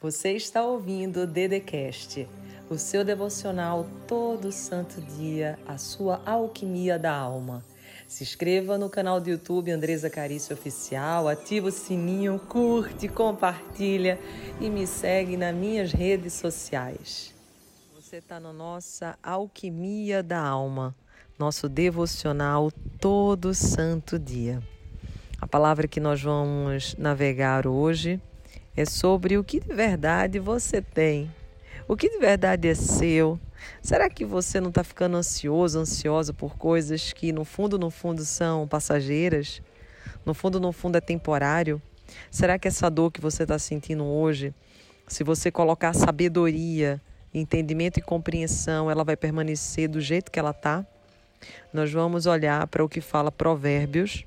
Você está ouvindo o Dedecast, o seu devocional todo santo dia, a sua alquimia da alma. Se inscreva no canal do YouTube Andresa Carício Oficial, ativa o sininho, curte, compartilha e me segue nas minhas redes sociais. Você está na nossa alquimia da alma, nosso devocional todo santo dia. A palavra que nós vamos navegar hoje é sobre o que de verdade você tem, o que de verdade é seu. Será que você não está ficando ansioso, ansiosa por coisas que no fundo, no fundo são passageiras? No fundo, no fundo é temporário? Será que essa dor que você está sentindo hoje, se você colocar sabedoria, entendimento e compreensão, ela vai permanecer do jeito que ela está? Nós vamos olhar para o que fala Provérbios,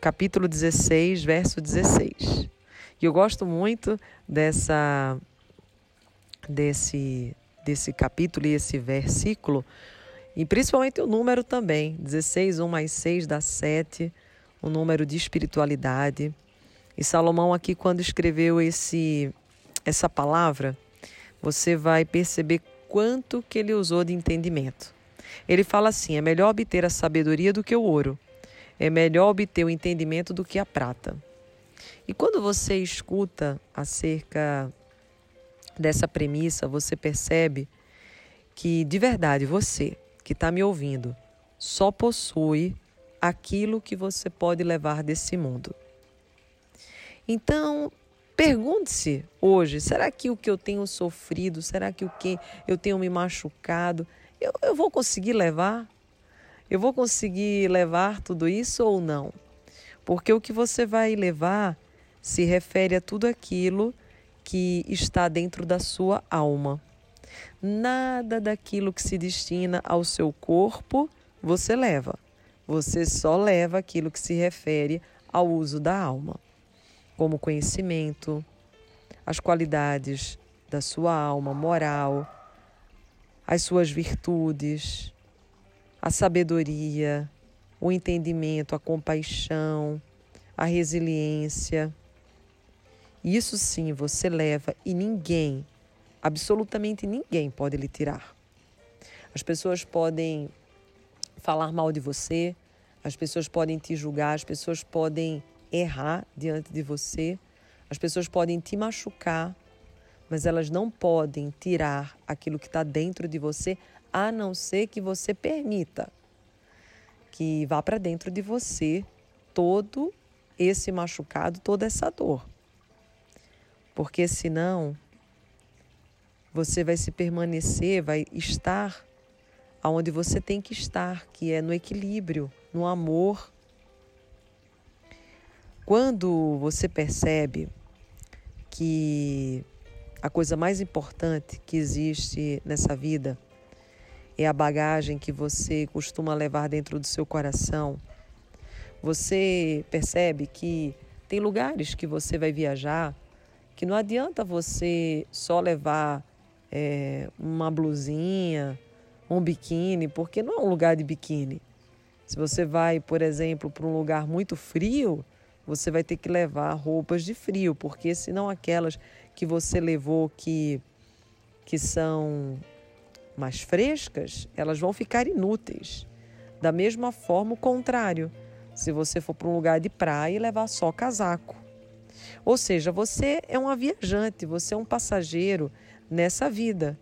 capítulo 16, verso 16. E eu gosto muito dessa desse desse capítulo e esse versículo, e principalmente o número também, 16, 1 mais 6 dá 7, o número de espiritualidade. E Salomão aqui quando escreveu esse essa palavra, você vai perceber quanto que ele usou de entendimento. Ele fala assim: é melhor obter a sabedoria do que o ouro, é melhor obter o entendimento do que a prata. E quando você escuta acerca dessa premissa, você percebe que de verdade você que está me ouvindo só possui aquilo que você pode levar desse mundo. Então, pergunte-se hoje: será que o que eu tenho sofrido, será que o que eu tenho me machucado, eu, eu vou conseguir levar? Eu vou conseguir levar tudo isso ou não? Porque o que você vai levar se refere a tudo aquilo que está dentro da sua alma. Nada daquilo que se destina ao seu corpo você leva. Você só leva aquilo que se refere ao uso da alma, como conhecimento, as qualidades da sua alma moral, as suas virtudes, a sabedoria, o entendimento, a compaixão, a resiliência isso sim você leva e ninguém, absolutamente ninguém pode lhe tirar. As pessoas podem falar mal de você, as pessoas podem te julgar, as pessoas podem errar diante de você, as pessoas podem te machucar, mas elas não podem tirar aquilo que está dentro de você, a não ser que você permita que vá para dentro de você todo esse machucado, toda essa dor porque senão você vai se permanecer, vai estar aonde você tem que estar, que é no equilíbrio, no amor. Quando você percebe que a coisa mais importante que existe nessa vida é a bagagem que você costuma levar dentro do seu coração, você percebe que tem lugares que você vai viajar que não adianta você só levar é, uma blusinha, um biquíni, porque não é um lugar de biquíni. Se você vai, por exemplo, para um lugar muito frio, você vai ter que levar roupas de frio, porque senão aquelas que você levou que, que são mais frescas, elas vão ficar inúteis. Da mesma forma, o contrário. Se você for para um lugar de praia e levar só casaco, ou seja, você é uma viajante, você é um passageiro nessa vida.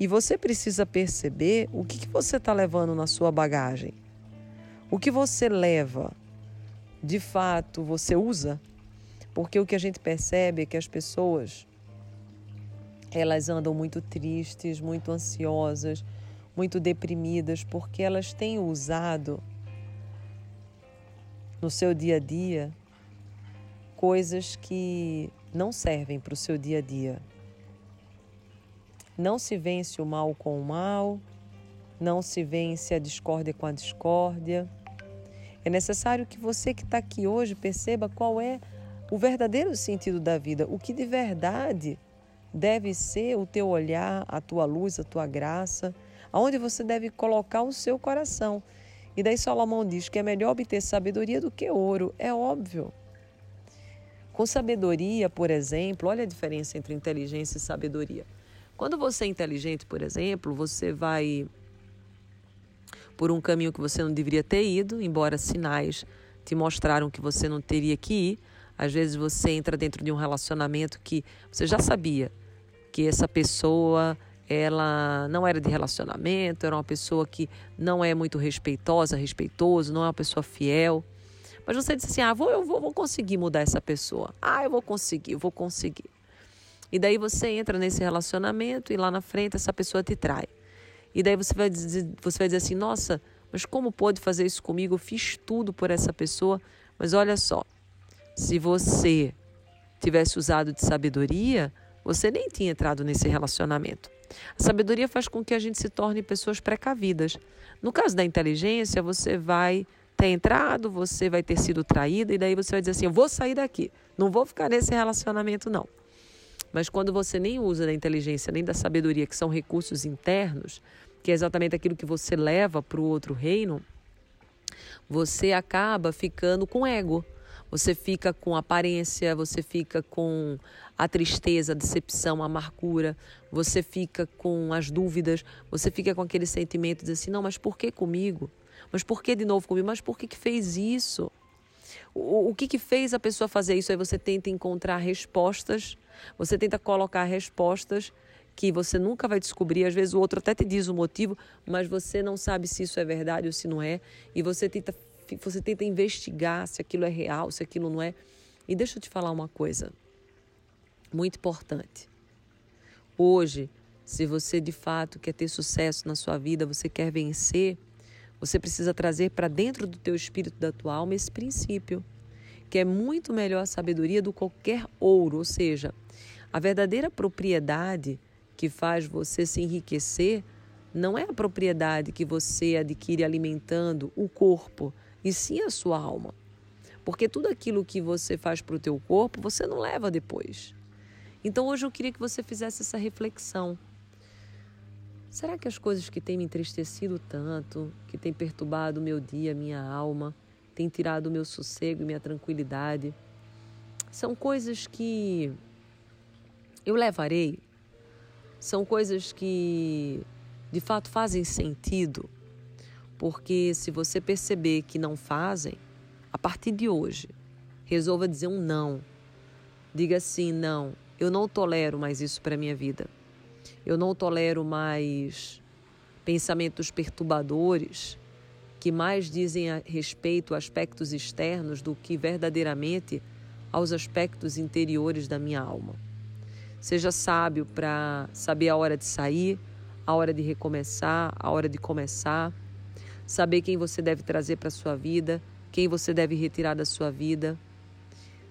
E você precisa perceber o que, que você está levando na sua bagagem. O que você leva, de fato, você usa? Porque o que a gente percebe é que as pessoas elas andam muito tristes, muito ansiosas, muito deprimidas, porque elas têm usado no seu dia a dia coisas que não servem para o seu dia a dia. Não se vence o mal com o mal, não se vence a discórdia com a discórdia. É necessário que você que está aqui hoje perceba qual é o verdadeiro sentido da vida, o que de verdade deve ser o teu olhar, a tua luz, a tua graça, aonde você deve colocar o seu coração. E daí Salomão diz que é melhor obter sabedoria do que ouro. É óbvio. Com sabedoria, por exemplo, olha a diferença entre inteligência e sabedoria. Quando você é inteligente, por exemplo, você vai por um caminho que você não deveria ter ido, embora sinais te mostraram que você não teria que ir. Às vezes você entra dentro de um relacionamento que você já sabia que essa pessoa ela não era de relacionamento, era uma pessoa que não é muito respeitosa, respeitoso, não é uma pessoa fiel. Mas você disse assim: ah, vou, eu vou, vou conseguir mudar essa pessoa. Ah, eu vou conseguir, eu vou conseguir. E daí você entra nesse relacionamento e lá na frente essa pessoa te trai. E daí você vai dizer, você vai dizer assim: nossa, mas como pode fazer isso comigo? Eu fiz tudo por essa pessoa. Mas olha só, se você tivesse usado de sabedoria, você nem tinha entrado nesse relacionamento. A sabedoria faz com que a gente se torne pessoas precavidas. No caso da inteligência, você vai ter entrado, você vai ter sido traída, e daí você vai dizer assim: eu vou sair daqui, não vou ficar nesse relacionamento, não. Mas quando você nem usa da inteligência nem da sabedoria, que são recursos internos, que é exatamente aquilo que você leva para o outro reino, você acaba ficando com ego. Você fica com aparência, você fica com a tristeza, a decepção, a amargura, você fica com as dúvidas, você fica com aquele sentimento de assim, não, mas por que comigo? Mas por que de novo comigo? Mas por que, que fez isso? O, o que, que fez a pessoa fazer isso? Aí você tenta encontrar respostas, você tenta colocar respostas que você nunca vai descobrir. Às vezes o outro até te diz o motivo, mas você não sabe se isso é verdade ou se não é. E você tenta, você tenta investigar se aquilo é real, se aquilo não é. E deixa eu te falar uma coisa muito importante. Hoje, se você de fato quer ter sucesso na sua vida, você quer vencer, você precisa trazer para dentro do teu espírito, da tua alma, esse princípio, que é muito melhor a sabedoria do que qualquer ouro, ou seja, a verdadeira propriedade que faz você se enriquecer não é a propriedade que você adquire alimentando o corpo, e sim a sua alma. Porque tudo aquilo que você faz para o teu corpo, você não leva depois. Então hoje eu queria que você fizesse essa reflexão. Será que as coisas que têm me entristecido tanto, que têm perturbado o meu dia, minha alma, têm tirado o meu sossego e minha tranquilidade, são coisas que eu levarei? São coisas que de fato fazem sentido? Porque se você perceber que não fazem, a partir de hoje, resolva dizer um não. Diga assim: não, eu não tolero mais isso para minha vida. Eu não tolero mais pensamentos perturbadores que mais dizem a respeito a aspectos externos do que verdadeiramente aos aspectos interiores da minha alma. Seja sábio para saber a hora de sair, a hora de recomeçar, a hora de começar, saber quem você deve trazer para a sua vida, quem você deve retirar da sua vida.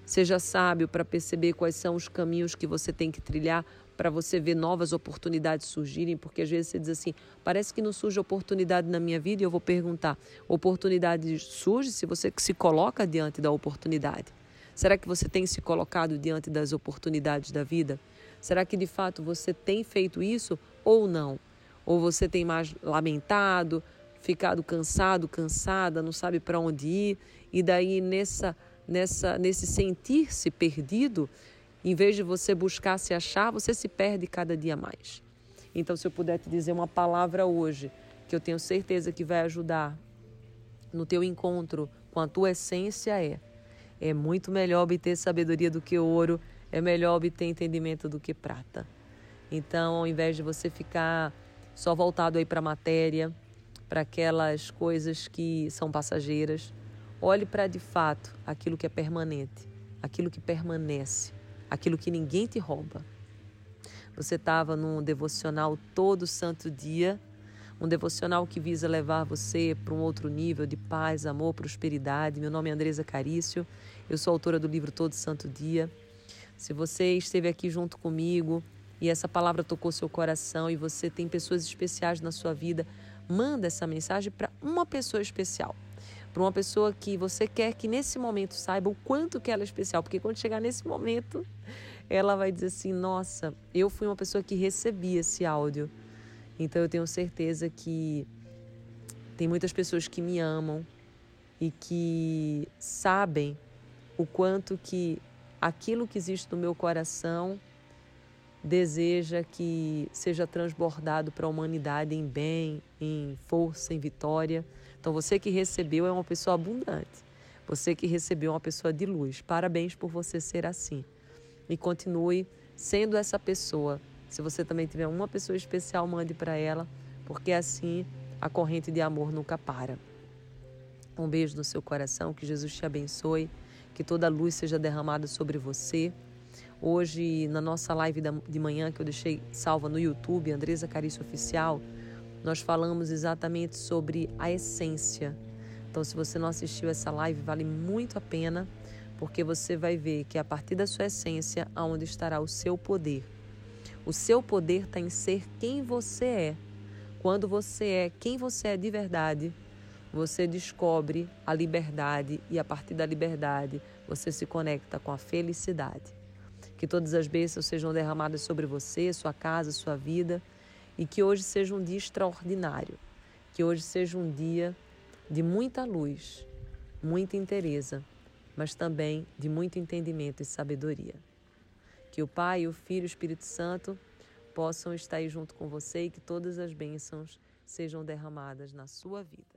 Seja sábio para perceber quais são os caminhos que você tem que trilhar para você ver novas oportunidades surgirem, porque às vezes você diz assim: parece que não surge oportunidade na minha vida, e eu vou perguntar: oportunidade surge se você se coloca diante da oportunidade? Será que você tem se colocado diante das oportunidades da vida? Será que de fato você tem feito isso ou não? Ou você tem mais lamentado, ficado cansado, cansada, não sabe para onde ir, e daí nessa nessa, nesse sentir-se perdido, em vez de você buscar se achar, você se perde cada dia mais. Então, se eu puder te dizer uma palavra hoje, que eu tenho certeza que vai ajudar no teu encontro com a tua essência, é: é muito melhor obter sabedoria do que ouro, é melhor obter entendimento do que prata. Então, ao invés de você ficar só voltado aí para a matéria, para aquelas coisas que são passageiras, Olhe para de fato aquilo que é permanente, aquilo que permanece, aquilo que ninguém te rouba. Você estava num devocional todo santo dia, um devocional que visa levar você para um outro nível de paz, amor, prosperidade. Meu nome é Andresa Carício, eu sou autora do livro Todo Santo Dia. Se você esteve aqui junto comigo e essa palavra tocou seu coração e você tem pessoas especiais na sua vida, manda essa mensagem para uma pessoa especial para uma pessoa que você quer que nesse momento saiba o quanto que ela é especial, porque quando chegar nesse momento, ela vai dizer assim: "Nossa, eu fui uma pessoa que recebi esse áudio". Então eu tenho certeza que tem muitas pessoas que me amam e que sabem o quanto que aquilo que existe no meu coração deseja que seja transbordado para a humanidade em bem, em força, em vitória. Então você que recebeu é uma pessoa abundante. Você que recebeu é uma pessoa de luz. Parabéns por você ser assim. E continue sendo essa pessoa. Se você também tiver uma pessoa especial, mande para ela, porque assim a corrente de amor nunca para. Um beijo no seu coração, que Jesus te abençoe, que toda a luz seja derramada sobre você. Hoje, na nossa live de manhã, que eu deixei salva no YouTube, Andresa Carício Oficial, nós falamos exatamente sobre a essência. Então, se você não assistiu essa live, vale muito a pena, porque você vai ver que a partir da sua essência, aonde estará o seu poder. O seu poder está em ser quem você é. Quando você é quem você é de verdade, você descobre a liberdade e a partir da liberdade você se conecta com a felicidade. Que todas as bênçãos sejam derramadas sobre você, sua casa, sua vida e que hoje seja um dia extraordinário. Que hoje seja um dia de muita luz, muita interesa, mas também de muito entendimento e sabedoria. Que o Pai, o Filho e o Espírito Santo possam estar aí junto com você e que todas as bênçãos sejam derramadas na sua vida.